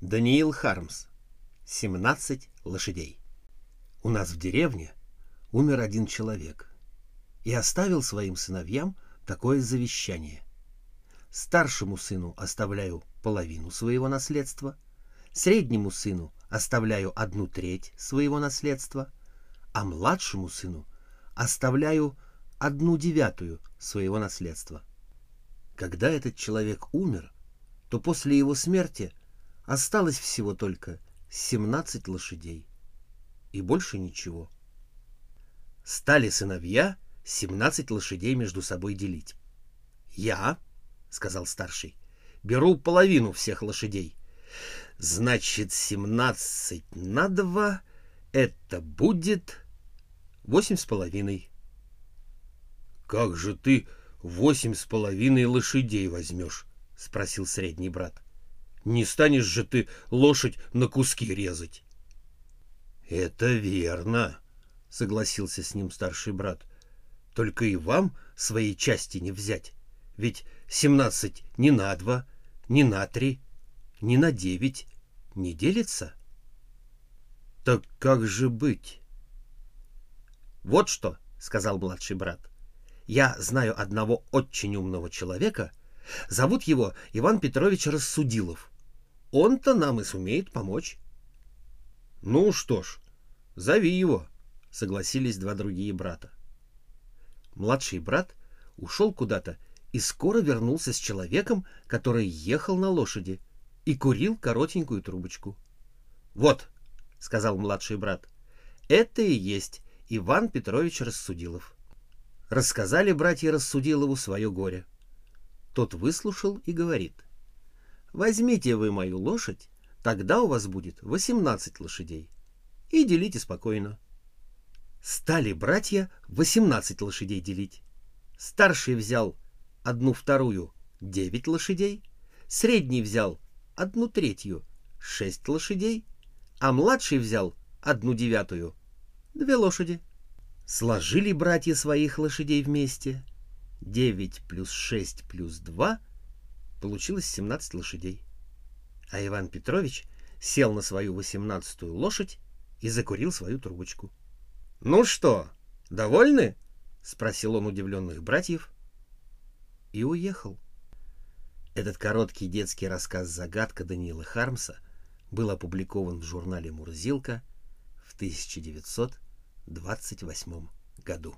Даниил Хармс. 17 лошадей. У нас в деревне умер один человек и оставил своим сыновьям такое завещание. Старшему сыну оставляю половину своего наследства, среднему сыну оставляю одну треть своего наследства, а младшему сыну оставляю одну девятую своего наследства. Когда этот человек умер, то после его смерти осталось всего только 17 лошадей. И больше ничего. Стали сыновья 17 лошадей между собой делить. «Я», — сказал старший, — «беру половину всех лошадей. Значит, 17 на 2 — это будет восемь с половиной». «Как же ты восемь с половиной лошадей возьмешь?» — спросил средний брат. «Не станешь же ты лошадь на куски резать?» «Это верно», — согласился с ним старший брат. «Только и вам своей части не взять. Ведь семнадцать не на два, не на три, не на девять не делится». «Так как же быть?» «Вот что», — сказал младший брат. Я знаю одного очень умного человека. Зовут его Иван Петрович Рассудилов. Он-то нам и сумеет помочь. Ну что ж, зови его, согласились два другие брата. Младший брат ушел куда-то и скоро вернулся с человеком, который ехал на лошади и курил коротенькую трубочку. «Вот», — сказал младший брат, — «это и есть Иван Петрович Рассудилов». Рассказали братья Рассудилову свое горе. Тот выслушал и говорит. «Возьмите вы мою лошадь, тогда у вас будет восемнадцать лошадей. И делите спокойно». Стали братья восемнадцать лошадей делить. Старший взял одну вторую девять лошадей, средний взял одну третью шесть лошадей, а младший взял одну девятую две лошади. Сложили братья своих лошадей вместе. 9 плюс 6 плюс 2 получилось 17 лошадей. А Иван Петрович сел на свою восемнадцатую лошадь и закурил свою трубочку. — Ну что, довольны? — спросил он удивленных братьев. И уехал. Этот короткий детский рассказ «Загадка» Даниила Хармса был опубликован в журнале «Мурзилка» в 1900 28 году.